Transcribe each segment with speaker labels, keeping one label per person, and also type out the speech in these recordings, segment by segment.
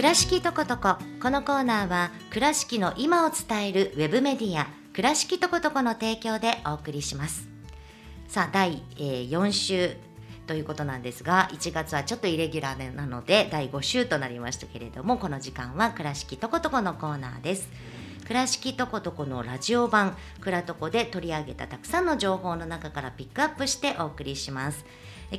Speaker 1: 倉敷とことここのコーナーは倉敷の今を伝えるウェブメディア倉敷とことこの提供でお送りします。さあ第、えー、4週ということなんですが1月はちょっとイレギュラーなので第5週となりましたけれどもこの時間は倉敷とことこのコーナーです。倉敷とことこのラジオ版くらとこで取り上げたたくさんの情報の中からピックアップしてお送りします。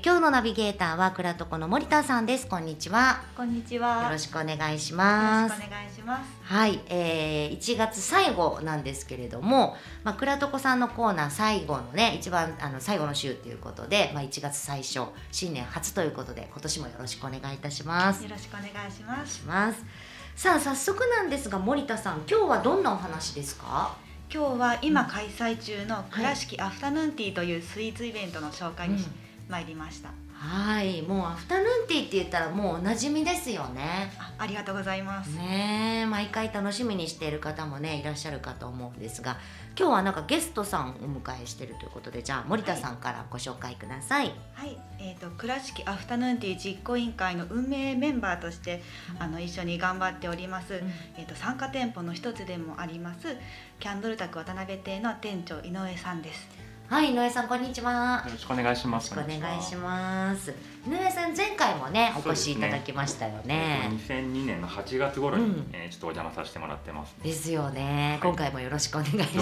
Speaker 1: 今日のナビゲーターは倉とこの森田さんです。こんにちは。
Speaker 2: こんにちは。
Speaker 1: よろしくお願いします。
Speaker 2: よろしくお願いします。
Speaker 1: はい、えー、1月最後なんですけれども、まあ、倉とこさんのコーナー最後のね一番あの最後の週ということで、まあ、1月最初新年初ということで今年もよろしくお願いいたします。
Speaker 2: よろしくお願いします。
Speaker 1: しますさあ早速なんですが森田さん今日はどんなお話ですか？
Speaker 2: 今日は今開催中の倉敷アフタヌーンティーというスイーツイベントの紹介に、うん。参りました
Speaker 1: はいもうアフタヌーンティーって言ったらもうおなじみですよね。
Speaker 2: あありがとうございます。
Speaker 1: ね毎回楽しみにしている方もねいらっしゃるかと思うんですが今日はなんかゲストさんをお迎えしてるということでじゃあ森田さんからご紹介ください。
Speaker 2: はい、えーと、倉敷アフタヌーンティー実行委員会の運営メンバーとして、うん、あの一緒に頑張っております、うん、えーと、参加店舗の一つでもありますキャンドル宅渡辺亭の店長井上さんです
Speaker 1: はい、井上さんこんにちは。
Speaker 3: よろしくお願いします。
Speaker 1: お願いします。井上さん前回もねお越しいただきましたよね。
Speaker 3: ね2002年の8月頃に、うん、えー、ちょっとお邪魔させてもらってます、
Speaker 1: ね、ですよね、はい、今回もよろしくお願いし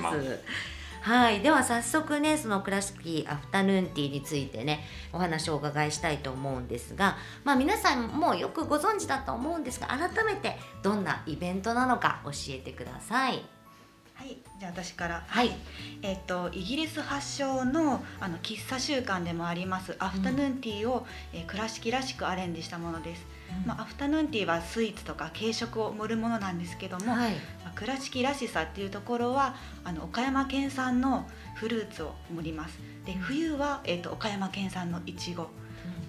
Speaker 1: ます。はい、では早速ねそのクラシックアフタヌーンティーについてねお話をお伺いしたいと思うんですが、まあ、皆さんもよくご存知だと思うんですが改めてどんなイベントなのか教えてください。
Speaker 2: はいじゃあ私から。はい。えっ、ー、とイギリス発祥のあの喫茶習慣でもあります。アフタヌーンティーを、うん、えー、倉敷らしくアレンジしたものです、うん、まあ、アフタヌーンティーはスイーツとか軽食を盛るものなんですけども、はい、まあ、倉敷らしさっていうところはあの岡山県産のフルーツを盛ります。で冬は、えーと、岡山県産のいちご。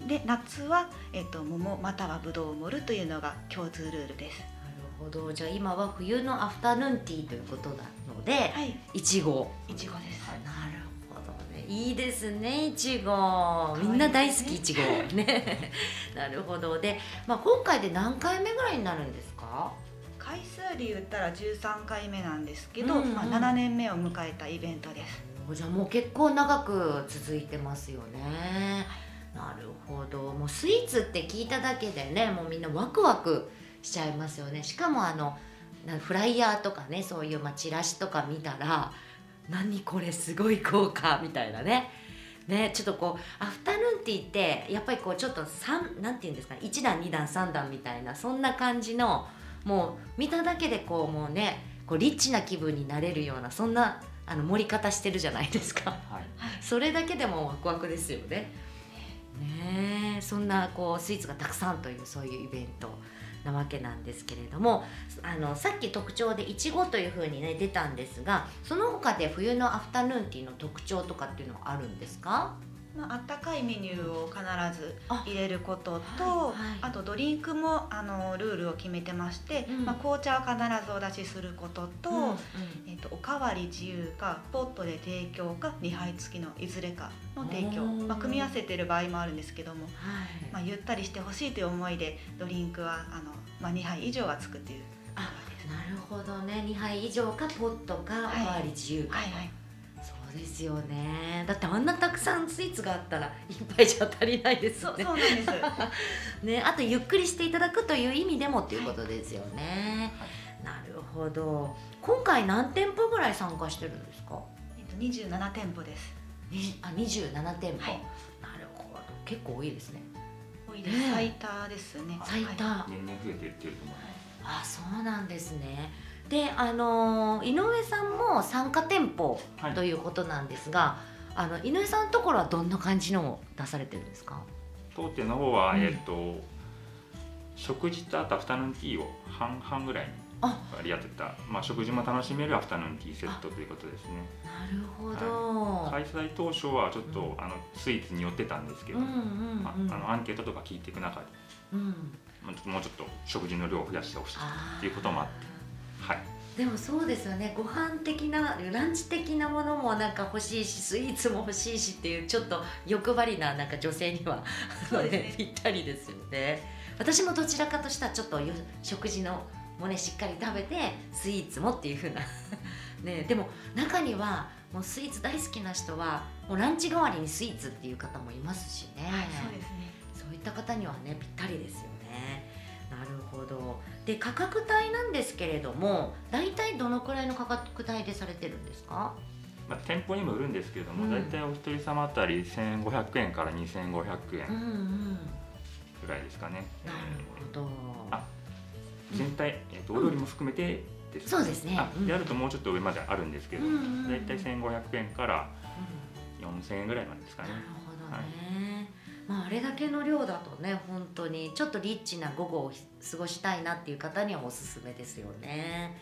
Speaker 2: で夏は、えーと桃またはぶどうを盛るというのが共通ルールです。
Speaker 1: ほど。じゃあ今は冬のアフタヌーンティーということなので、はい、いちご
Speaker 2: いちごです、
Speaker 1: はい、なるほどね。いいですねいちごみんな大好きいちごね。なるほど。で、まあ、今回で何回目ぐらいになるんですか？
Speaker 2: 回数で言ったら13回目なんですけど、うんうん、まあ、7年目を迎えたイベントです。
Speaker 1: じゃあもう結構長く続いてますよね。なるほど。もうスイーツって聞いただけでねもうみんなワクワクしちゃいますよね。しかもあのフライヤーとかねそういうまあチラシとか見たら何これすごい効果みたいなね。ねちょっとこうアフタヌーンティーってやっぱりこうちょっと3なんて言うんですか1段2段3段みたいなそんな感じのもう見ただけでこうもうねこうリッチな気分になれるようなそんなあの盛り方してるじゃないですか、はい、それだけでもワクワクですよね。ねそんなこうスイーツがたくさんというそういうイベントなわけなんですけれどもあのさっき特徴でいちごというふうにね出たんですがその他で冬のアフタヌーンティーの特徴とかっていうのはあるんですか？
Speaker 2: まあったかいメニューを必ず入れることとあはいはい、あとドリンクもあのルールを決めてまして、うん、まあ、紅茶を必ずお出しすることとうんうん、えーと、おかわり自由かポットで提供か2杯付きのいずれかの提供、まあ、組み合わせてる場合もあるんですけども、はい、まあ、ゆったりしてほしいという思いでドリンクはあの、まあ、2杯以上は作っている
Speaker 1: あなるほどね。2杯以上かポットかおかわり自由か、はいはいはいですよね。だってあんなたくさんスイーツがあったら一杯じゃ足りないですね。
Speaker 2: そうなんです。
Speaker 1: ねあとゆっくりしていただくという意味でもっていうことですよね、はい、なるほど。今回何店舗ぐらい参加してるんですか？
Speaker 2: えっと27店舗です。
Speaker 1: あ27店舗、はい、なるほど。結構多いですね。
Speaker 2: 多いです、ね、最多ですね。
Speaker 1: 最多、は
Speaker 3: い、年々増えていってると思います。
Speaker 1: あそうなんですねであの井上さんも参加店舗ということなんですが、はい、あの井上さんのところはどんな感じのを出されてるんですか？
Speaker 3: 当店の方は、うん、えっと食事とあとアフタヌーンティーを半々ぐらいに割り当てたまあ、食事も楽しめるアフタヌーンティーセットということですね。
Speaker 1: なるほど、
Speaker 3: はい、開催当初はちょっと、うん、あのスイーツに寄ってたんですけど、うんうんうんまあ、あのアンケートとか聞いていく中で、うん、もうちょっと食事の量を増やしてほしいということもあってはい。
Speaker 1: でもそうですよね。ご飯的なランチ的なものもなんか欲しいしスイーツも欲しいしっていうちょっと欲張りななんか女性には、ね、ぴったりですよね。私もどちらかとしたらちょっと食事のもねしっかり食べてスイーツもっていう風な ね。でも中にはもうスイーツ大好きな人はもうランチ代わりにスイーツっていう方もいますしね、
Speaker 2: はい、そうですね。
Speaker 1: そういった方にはねぴったりですよねなるほどで価格帯なんですけれども大体どのくらいの価格帯でされてるんですか？
Speaker 3: まあ、店舗にもよるんですけれども、うん、大体お一人様あたり1500円から2500円ぐらいですかね。
Speaker 1: なるほど。
Speaker 3: あ全体、えーと、お料理も含めて
Speaker 1: です、ね、そうですね。
Speaker 3: あであるともうちょっと上まであるんですけど、大体1500円から4000円ぐらいまでですかね。なる
Speaker 1: ほどね。はい、まあ、あれだけの量だとね本当にちょっとリッチな午後を過ごしたいなっていう方にはおすすめですよね。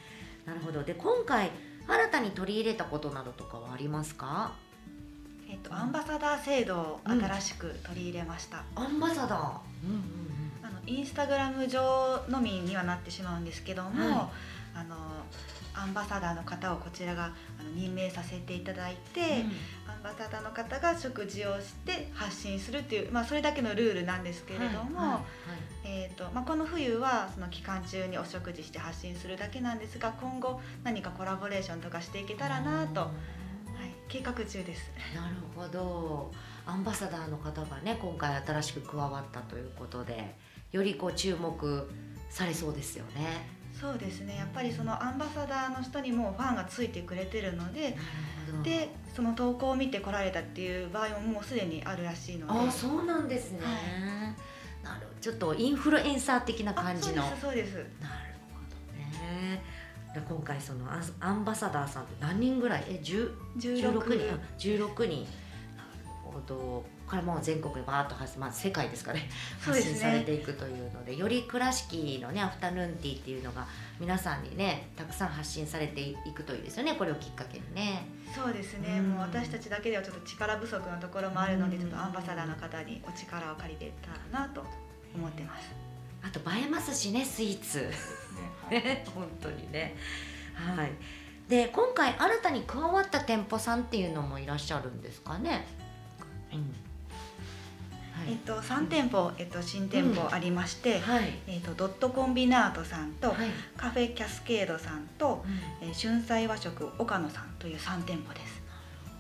Speaker 1: なるほど。で今回新たに取り入れたことなどとかはありますか？
Speaker 2: えっと、アンバサダー制度を新しく取り入れました、
Speaker 1: うん、アンバサダー、うんうんうん、
Speaker 2: あのインスタグラム上のみにはなってしまうんですけども、はい、あのアンバサダーの方をこちらが任命させていただいて、うん、アンバサダーの方が食事をして発信するっていう、まあ、それだけのルールなんですけれども、はいはい、えーとまあ、この冬はその期間中にお食事して発信するだけなんですが今後何かコラボレーションとかしていけたらなと、はい、計画中です。
Speaker 1: なるほどアンバサダーの方がね今回新しく加わったということでよりこう注目されそうですよね。
Speaker 2: そうですね。やっぱりそのアンバサダーの人にもファンがついてくれてるのででその投稿を見て来られたっていう場合ももうすでにあるらしいので。
Speaker 1: あそうなんですね、はい、なるちょっとインフルエンサー的な感じの。
Speaker 2: そうですなる
Speaker 1: ほどね。今回そのアンバサダーさんって何人ぐらい？え16人。16人。ほどからもう全国でバーッと発、まあ、世界ですかね発信されていくというのでより倉敷のねアフタヌーンティーっていうのが皆さんにねたくさん発信されていくといいですよねこれをきっかけにね。
Speaker 2: そうですね、うん、もう私たちだけではちょっと力不足のところもあるので、うん、ちょっとアンバサダーの方にお力を借りれたらなと思ってます。
Speaker 1: あと映えますしねスイーツ。ね、本当にね。はい。で今回新たに加わった店舗さんっていうのもいらっしゃるんですかね。
Speaker 2: えっと、3店舗、えっと、新店舗ありまして、はい、えっと、ドットコンビナートさんと、はい、カフェキャスケードさんと、うん、えー、春菜和食岡野さんという3店舗です。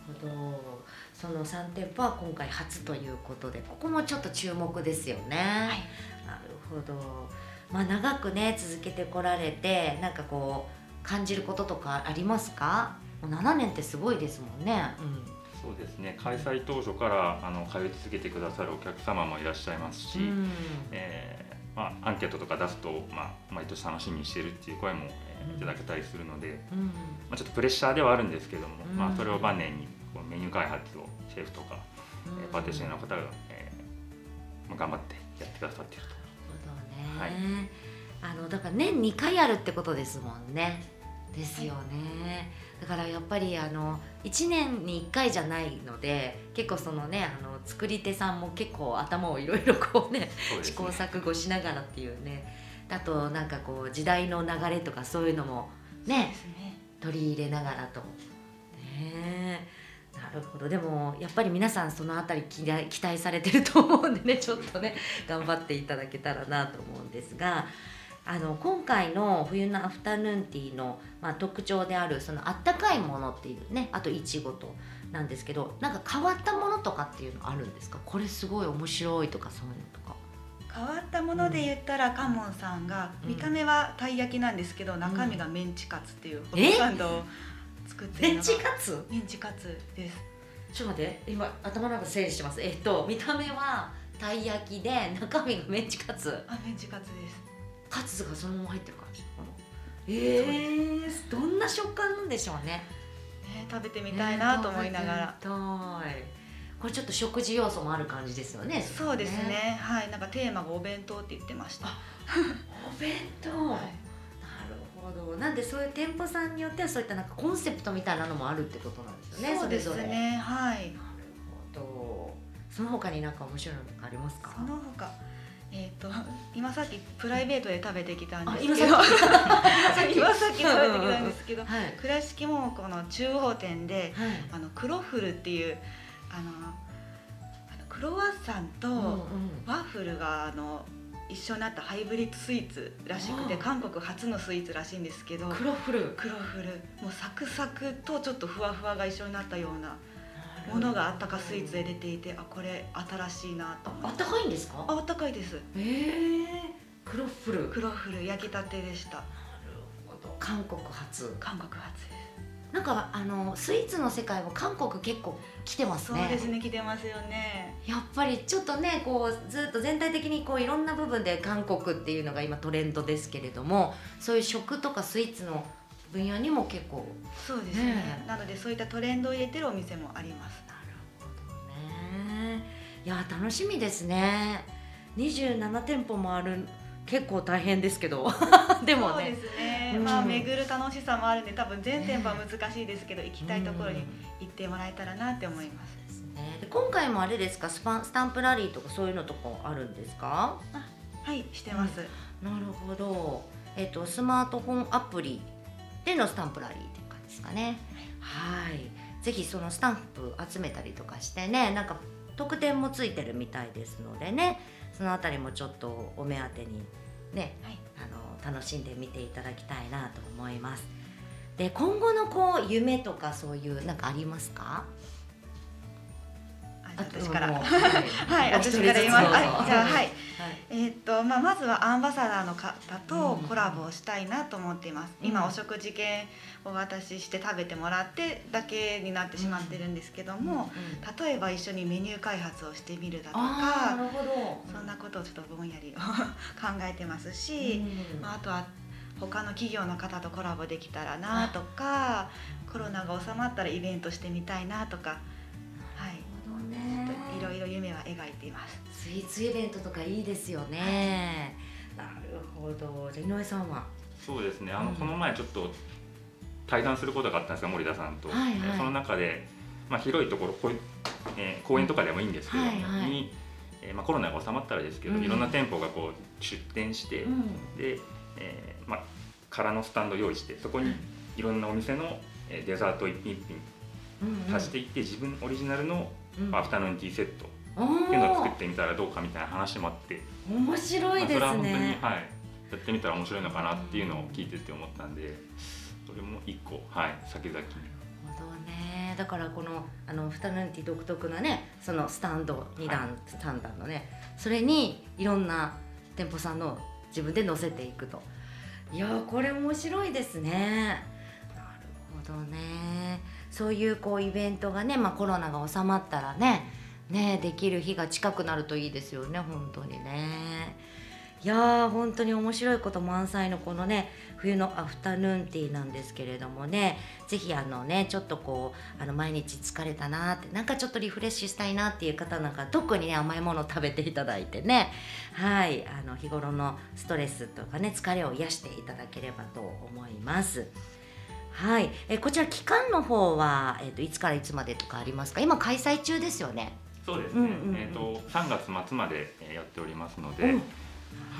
Speaker 1: なるほど。その3店舗は今回初ということでここもちょっと注目ですよね。はい、なるほど、まあ、長くね続けてこられてなんかこう感じることとかありますか？もう7年ってすごいですもんね。うん
Speaker 3: そうですね。開催当初からあの通い続けてくださるお客様もいらっしゃいますし、うん、えー、まあ、アンケートとか出すと、まあ、毎年楽しみにしてるっていう声も、えー、いただけたりするので、うん、まあ、ちょっとプレッシャーではあるんですけども、うん、まあ、それを晩年にこうメニュー開発をシェフとか、うん、パティシエの方が、えー、頑張ってやってくださっていると。
Speaker 1: なるほどね、はい、あのだから年2回やるってことですもんね。ですよね。だからやっぱりあの1年に1回じゃないので結構そのねあの作り手さんも結構頭をいろいろこうね、ね、試行錯誤しながらっていうね。あとなんかこう時代の流れとかそういうのもね、ね、取り入れながらと。ね。なるほど。でもやっぱり皆さんその辺り期待期待されてると思うんでねちょっとね頑張っていただけたらなと思うんですがあの今回の冬のアフタヌーンティーの、まあ、特徴であるそのあったかいものっていうねあといちごとなんですけどなんか変わったものとかっていうのあるんですか？これすごい面白いとかそういうのとか。
Speaker 2: 変わったもので言ったら、うん、カモンさんが見た目はたい焼きなんですけど、うん、中身がメンチカツっていうホットサンドを作って
Speaker 1: メンチカツ？
Speaker 2: メンチカツです。
Speaker 1: ちょっと待って今頭の中整理してます。えっと見た目はたい焼きで中身がメンチカツ。
Speaker 2: あメンチカツです
Speaker 1: カツがそのまま入ってる感じええー、どんな食感なんでしょうね。
Speaker 2: ね食べてみたいなと思いながら、
Speaker 1: えー、これちょっと食事要素もある感じですよね。
Speaker 2: そうですね。はい。なんかテーマがお弁当って言ってました。
Speaker 1: お弁当、はい、なるほど。なんでそういう店舗さんによってはそういったなんかコンセプトみたいなのもあるってことなんですよね。
Speaker 2: そうですね。はい。なる
Speaker 1: ほど。その他になんか面白いのありますか？
Speaker 2: その他えーと、今さっきプライベートで食べてきたんですけど。今さっき。食べてきたんですけど、はい、倉敷もこの中央店で、はい、あのクロフルっていうあのクロワッサンとワッフルがあの一緒になったハイブリッドスイーツらしくて韓国初のスイーツらしいんですけど。
Speaker 1: クロッフル
Speaker 2: クロッフルもうサクサクとちょっとふわふわが一緒になったようなものがあったかスイーツで出ていてあこれ新しいなと思って。
Speaker 1: あったかいんですか？
Speaker 2: あったかいです。
Speaker 1: ええクロッフル。
Speaker 2: クロッフル焼きたてでした。
Speaker 1: 韓国初
Speaker 2: 韓国初です。
Speaker 1: なんかあのスイーツの世界も韓国結構来てますね。
Speaker 2: そうですね来てますよね。
Speaker 1: やっぱりちょっとねこうずっと全体的にこういろんな部分で韓国っていうのが今トレンドですけれどもそういう食とかスイーツの分野にも結構
Speaker 2: そうですね。
Speaker 1: ね。
Speaker 2: なのでそういったトレンドを入れてるお店もあります。
Speaker 1: なるほどね。いや楽しみですね。27店舗もある結構大変ですけど。でもね。
Speaker 2: そうですね、
Speaker 1: うん。
Speaker 2: まあ巡る楽しさもあるんで多分全店舗は難しいですけど、行きたいところに行ってもらえたらなって思います、
Speaker 1: ですね。で今回もあれですか？スパンスタンプラリーとかそういうのとかあるんですか？
Speaker 2: はいしてます、
Speaker 1: なるほど。えっ、とスマートフォンアプリでのスタンプラリーっていう感じですかね。はい。ぜひそのスタンプ集めたりとかしてねなんか特典もついてるみたいですのでねそのあたりもちょっとお目当てにね、
Speaker 2: はい。
Speaker 1: あの楽しんで見ていただきたいなと思います。で今後のこう夢とかそういうなんかありますか？
Speaker 2: あ私から。は
Speaker 1: はい
Speaker 2: い、私から言います。じゃあ、はい、
Speaker 1: はい。
Speaker 2: えーっと、まあ、まずはアンバサダーの方と
Speaker 1: うん。
Speaker 2: コラボをしたいなと思っています。
Speaker 1: うん。
Speaker 2: 今お食事券をお渡しして食べてもらってだけになってしまってるんですけども、
Speaker 1: うん。
Speaker 2: 例えば一緒にメニュー開発をしてみるだとかそんなことをちょっとぼんやり考えてますし、
Speaker 1: うん。
Speaker 2: まあ、あとは他の企業の方とコラボできたらなとかコロナが収まったらイベントしてみたいなとか、ろいろ夢は描いています。
Speaker 1: スイーツイベントとかいいですよね。なるほど。じゃあ井上さんは？
Speaker 3: そうですね。あの、
Speaker 1: うん。
Speaker 3: この前ちょっと対談することがあったんですが森田さんと、
Speaker 1: はいはい。
Speaker 3: えーその中で、まあ、広いところこういう、えー公園とかでもいいんですけども、
Speaker 1: はいはい。
Speaker 3: に、えーまあ、コロナが収まったらですけど、
Speaker 1: うん。
Speaker 3: いろんな店舗がこう出店して、で、えーまあ、空のスタンドを用意してそこにいろんなお店の、えーデザート一品一品足していって、自分オリジナルの、
Speaker 1: うん
Speaker 3: アフタヌーンティーセット
Speaker 1: お
Speaker 3: っていうのを作っ
Speaker 1: ー
Speaker 3: てみたらどうかみたいな話もあって、
Speaker 1: 面白い
Speaker 3: まあ、
Speaker 1: です
Speaker 3: それは本当に、
Speaker 1: ね。
Speaker 3: はい、やってみたら面白いのかなっていうのを聞いてて思ったんでそれも一個、はい、先々に。
Speaker 1: なるほどね。だからこのあのアフタヌーンティー独特なね、そのスタンド二段、
Speaker 3: はい
Speaker 1: 三段のね、それにいろんな店舗さんの自分で載せていくと。いやーこれ面白いですね。なるほどね。そういうこうイベントがね、まあコロナが収まったらね、ねできる日が近くなるといいですよね本当にね。いやー本当に面白いこと満載のこのね冬のアフタヌーンティーなんですけれどもねぜひあのねちょっとこうあの毎日疲れたなってなんかちょっとリフレッシュしたいなっていう方なんか特にね甘いもの食べていただいてねはいあの日頃のストレスとかね疲れを癒していただければと思います。はい、えこちら期間の方は、えっといつからいつまでとかありますか？今開催中ですよね。
Speaker 3: そうですね、
Speaker 1: うんうんうん。
Speaker 3: えー、と3月末までえーやっておりますので、
Speaker 1: うん
Speaker 3: はい。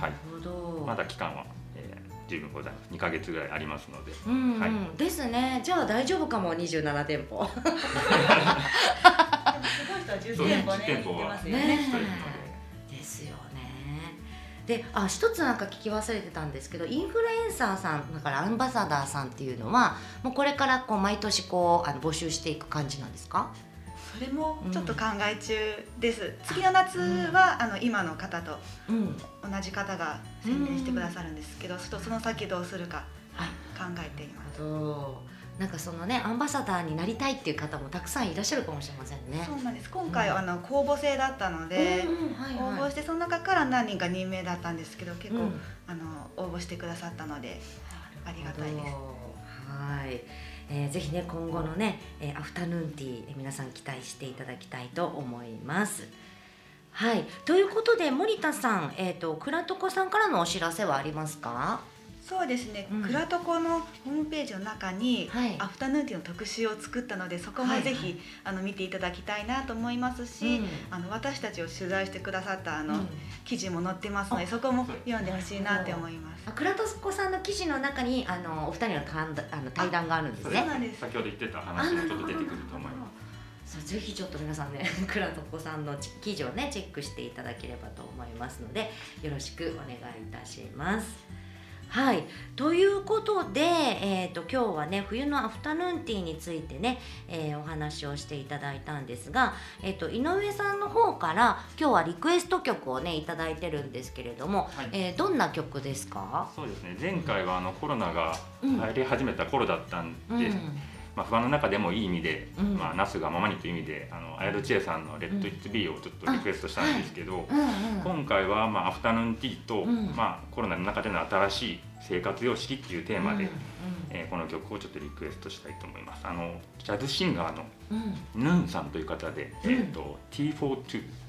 Speaker 1: なるほど。
Speaker 3: まだ期間は、えー十分ございます。2か月ぐらいありますので。
Speaker 1: うんうん。
Speaker 3: はい。
Speaker 1: ですね。じゃあ大丈夫かも27店舗。
Speaker 2: でもすごい人は10
Speaker 3: そう
Speaker 2: 店舗ね。
Speaker 3: 10店舗は
Speaker 2: 行ってますよ
Speaker 1: ね。
Speaker 2: ね。
Speaker 3: で
Speaker 1: すよねであ一つなんか聞き忘れてたんですけどインフルエンサーさんだからアンバサダーさんっていうのはもうこれからこう毎年こうあの募集していく感じなんですか？
Speaker 2: それもちょっと考え中です。次の夏はあの今の方と
Speaker 1: うん。
Speaker 2: 同じ方が宣伝してくださるんですけど、ちょっとその先どうするか
Speaker 1: はい。
Speaker 2: 考えています。
Speaker 1: なんかそのねアンバサダーになりたいっていう方もたくさんいらっしゃるかもしれませんね。
Speaker 2: そうなんです。今回、
Speaker 1: うん
Speaker 2: あの公募制だったので、応募してその中から何人か任命だったんですけど、結構、
Speaker 1: うん
Speaker 2: あの応募してくださったので、ありがたいです。
Speaker 1: はい、えーぜひね今後のね、えーアフタヌーンティー、えー皆さん期待していただきたいと思います。はい、ということで森田さん、えっ、と倉床さんからのお知らせはありますか？
Speaker 2: そうですね。
Speaker 1: うん
Speaker 2: クラトコのホームページの中に、
Speaker 1: はい
Speaker 2: アフタヌーンティーの特集を作ったので、そこもぜひ、
Speaker 1: はい
Speaker 2: あの見ていただきたいなと思いますし、
Speaker 1: うん
Speaker 2: あの私たちを取材してくださったあの、
Speaker 1: うん
Speaker 2: 記事も載ってますので、そこも読んでほしいなって思います。
Speaker 1: あ倉床さんの記事の中にあのお二人の対談あの対談があるんですね
Speaker 2: そう。なんです
Speaker 3: 先ほど言ってた話もちょっと出てくると思います。
Speaker 1: ぜひちょっと皆さんね 倉床さんの記事をねチェックしていただければと思いますのでよろしくお願いいたします。はい。ということで、えーと、今日はね冬のアフタヌーンティーについてね、えー、お話をしていただいたんですが、えーと、井上さんの方から今日はリクエスト曲をね頂いてるんですけれども、はい、えー、どんな曲ですか？
Speaker 3: そうですね。前回はあのコロナが入り始めた頃だったんで、うんうんまあ、不安の中でもいい意味で、うん、まあ、なすがままにという意味であの綾戸千恵さんの「レッド・イッツ・ビー」をちょっとリクエストしたんですけど、うんはい今回は、まあ、アフタヌーンティーと、うん、まあ、コロナの中での新しい生活様式っていうテーマで、うん、えー、この曲をちょっとリクエストしたいと思います。あのジャズシンガーのヌーンさんという方で「えーと、T42」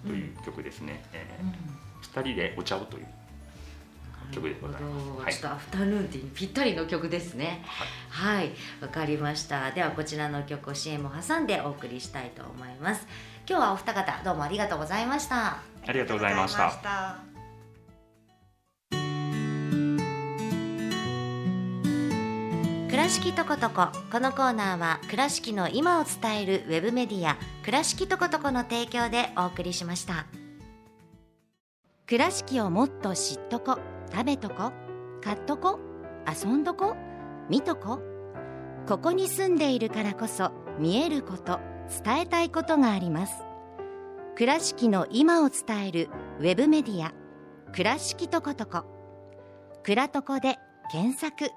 Speaker 3: という曲ですね。えー、2人でお茶をという曲でございます。
Speaker 1: ちょっとアフタヌーンティーにぴったりの曲ですね。はい、わ、はい、かりました。ではこちらの曲を CM を挟んでお送りしたいと思います。今日はお二方どうもありがとうございました。
Speaker 3: ありがとうございました。
Speaker 1: 倉敷とことここのコーナーは倉敷の今を伝えるウェブメディア倉敷とことこの提供でお送りしました倉敷をもっと知っとこ食べとこ買っとこ遊んどこ見とこ。ここに住んでいるからこそ見えること伝えたいことがあります。倉敷の今を伝えるウェブメディア「倉敷とことこ」「倉とこ」で検索。